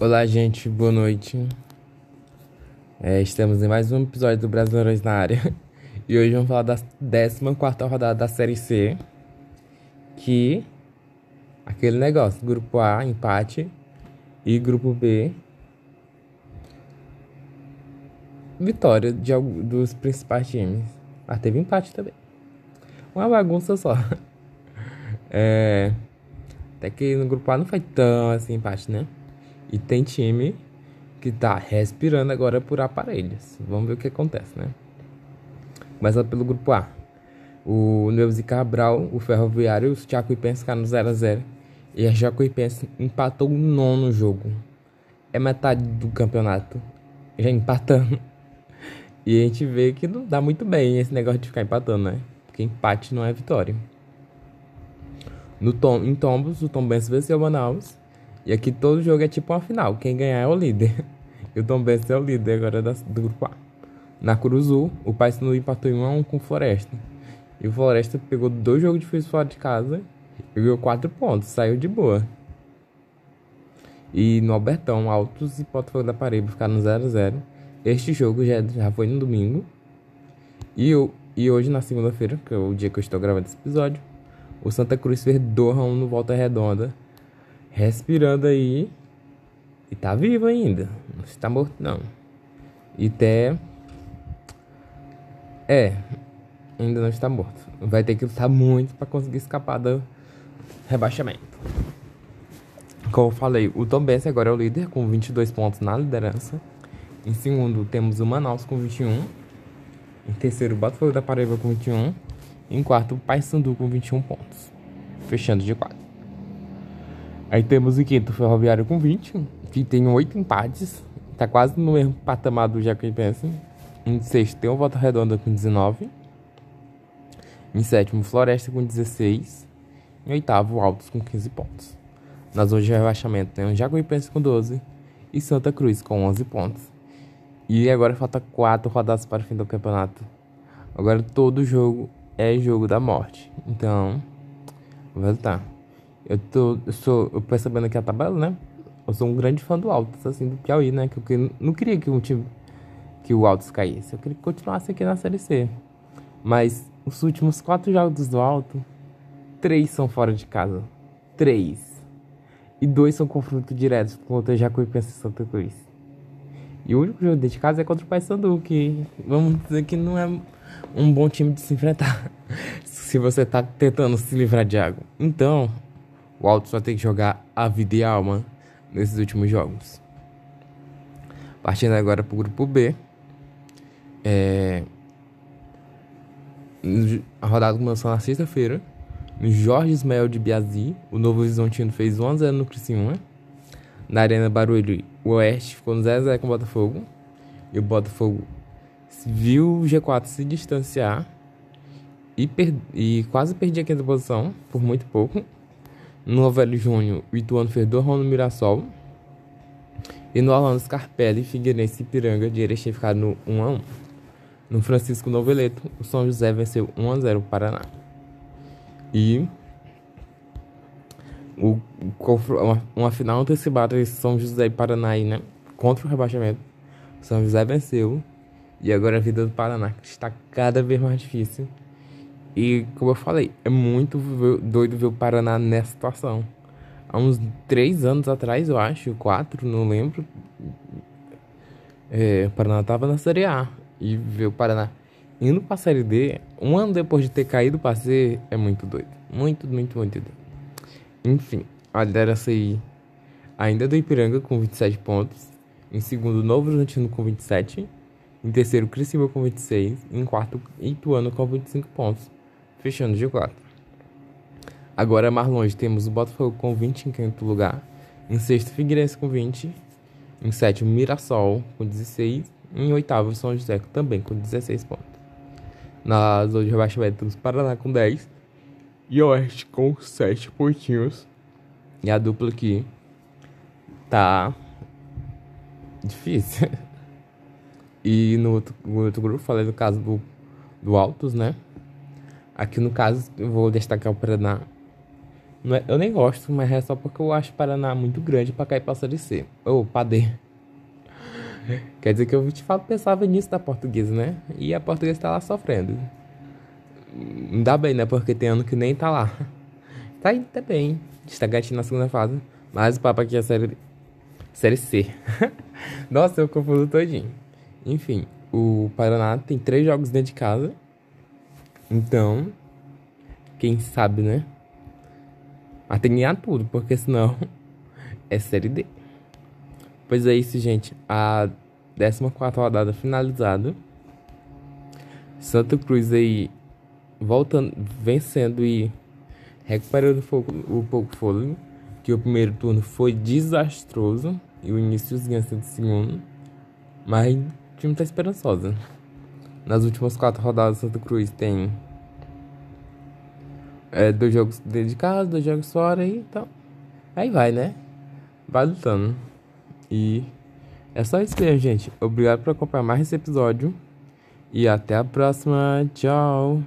Olá, gente, boa noite. É, estamos em mais um episódio do Brasileirões na área. E hoje vamos falar da 14 rodada da Série C. Que. Aquele negócio: Grupo A, empate. E Grupo B, vitória de, dos principais times. Mas teve empate também. Uma bagunça só. É. Até que no grupo A não foi tão assim empate, né? E tem time que tá respirando agora por aparelhos. Vamos ver o que acontece, né? Começa pelo grupo A. O Neuza Cabral, o Ferroviário e o Jacuipense ficaram no 0x0. E a Jacuipense empatou o nono jogo. É metade do campeonato. Já empatando. E a gente vê que não dá muito bem esse negócio de ficar empatando, né? Porque empate não é vitória. No tom, em Tombos, o Tom venceu o Manaus. E aqui todo jogo é tipo uma final. Quem ganhar é o líder. E o Tom Benz é o líder agora da, do grupo A. Na Cruzul, o Paysandu empatou em 1 a 1 com o Floresta. E o Floresta pegou dois jogos difíceis fora de casa e ganhou 4 pontos. Saiu de boa. E no Albertão, Altos e Botafogo da Paraíba ficaram no 0 a 0 Este jogo já, já foi no domingo. E, eu, e hoje, na segunda-feira, que é o dia que eu estou gravando esse episódio, o Santa Cruz fez 2 a 1 no Volta Redonda. Respirando aí. E tá vivo ainda. Não está morto, não. E até. É. Ainda não está morto. Vai ter que lutar muito para conseguir escapar do rebaixamento. Como eu falei, o Tom Benz agora é o líder com 22 pontos na liderança. Em segundo, temos o Manaus com 21. Em terceiro, o Botafogo da Paraíba com 21. Em quarto, o Paysandu com 21 pontos. Fechando de quatro. Aí temos em quinto o Ferroviário com 20, que tem 8 empates. Tá quase no mesmo patamar do Jacuipense. Em sexto tem o Volta Redonda com 19. Em sétimo, Floresta com 16. Em oitavo, Altos com 15 pontos. Na zona de rebaixamento tem o Jacuipense com 12 e Santa Cruz com 11 pontos. E agora falta 4 rodadas para o fim do campeonato. Agora todo jogo é jogo da morte. Então, vou voltar. Eu tô, eu sou, percebendo aqui a tabela, né? Eu sou um grande fã do Altos, assim, do Piauí, né? Que eu não queria que o time, que o Altos caísse. Eu queria que continuasse aqui na Série C. Mas os últimos quatro jogos do Alto, três são fora de casa. Três. E dois são confronto direto contra Jacuipense e Santa Cruz. E o único jogo de casa é contra o Paysandu, que vamos dizer que não é um bom time de se enfrentar. se você tá tentando se livrar de água. Então, o Alto só tem que jogar a vida e a alma nesses últimos jogos. Partindo agora pro grupo B. É... A rodada começou na sexta-feira. No Jorge Ismael de Biazi, o Novo Horizontino fez 1x0 no Criciúma. Na Arena Barulho, o Oeste ficou no 0x0 com o Botafogo. E o Botafogo viu o G4 se distanciar e, e quase perdi a quinta posição, por muito pouco. No Novelli Júnior, o Ituano fez 2 no Mirassol. E no Orlando Scarpelli, Figueirense e Piranga de Erechim ficaram no 1x1. No Francisco Noveleto, o São José venceu 1x0 o Paraná. E o, uma, uma final antecipada de São José e Paraná aí, né? Contra o rebaixamento. São José venceu. E agora a vida do Paraná está cada vez mais difícil. E como eu falei, é muito doido ver o Paraná nessa situação. Há uns três anos atrás, eu acho, quatro, não lembro. É, o Paraná estava na Série A. E ver o Paraná indo pra Série D, um ano depois de ter caído pra C, é muito doido. Muito, muito, muito doido. Enfim, a liderança aí ainda é do Ipiranga com 27 pontos. Em segundo, Novo Horizontino com 27. Em terceiro, Criciúma com 26. Em quarto, Ituano com 25 pontos. Fechando de 4. Agora, mais longe, temos o Botafogo com 20 em quinto lugar. Em sexto, Figueirense com 20. Em sétimo, Mirassol com 16. Em oitavo, São José também com 16 pontos. Na zona de rebaixamento, temos Paraná com 10 e Oeste com 7 pontinhos. E a dupla aqui tá difícil. E no outro, no outro grupo, falei no caso do, do Altos, né? Aqui no caso, eu vou destacar o Paraná. É, eu nem gosto, mas é só porque eu acho Paraná muito grande pra cair pra Série C. Ou pra D. Quer dizer que eu de fato pensava nisso da portuguesa, né? E a portuguesa tá lá sofrendo. Ainda bem, né? Porque tem ano que nem tá lá. Tá aí, tá bem. Está gatinho na segunda fase. Mas o papo aqui é série. Série C. Nossa, eu confundo todinho. Enfim, o Paraná tem três jogos dentro de casa. Então, quem sabe, né? Ganhar tudo, porque senão é série D. Pois é isso, gente. A 14 rodada finalizada. Santa Cruz aí voltando, vencendo e recuperando o pouco fôlego. Que o primeiro turno foi desastroso e o início do segundo. Mas o time tá esperançoso. Nas últimas quatro rodadas, Santa Cruz tem é, dois jogos dentro de casa, dois jogos fora e então. Aí vai, né? Vai lutando. E é só isso mesmo, gente. Obrigado por acompanhar mais esse episódio. E até a próxima. Tchau.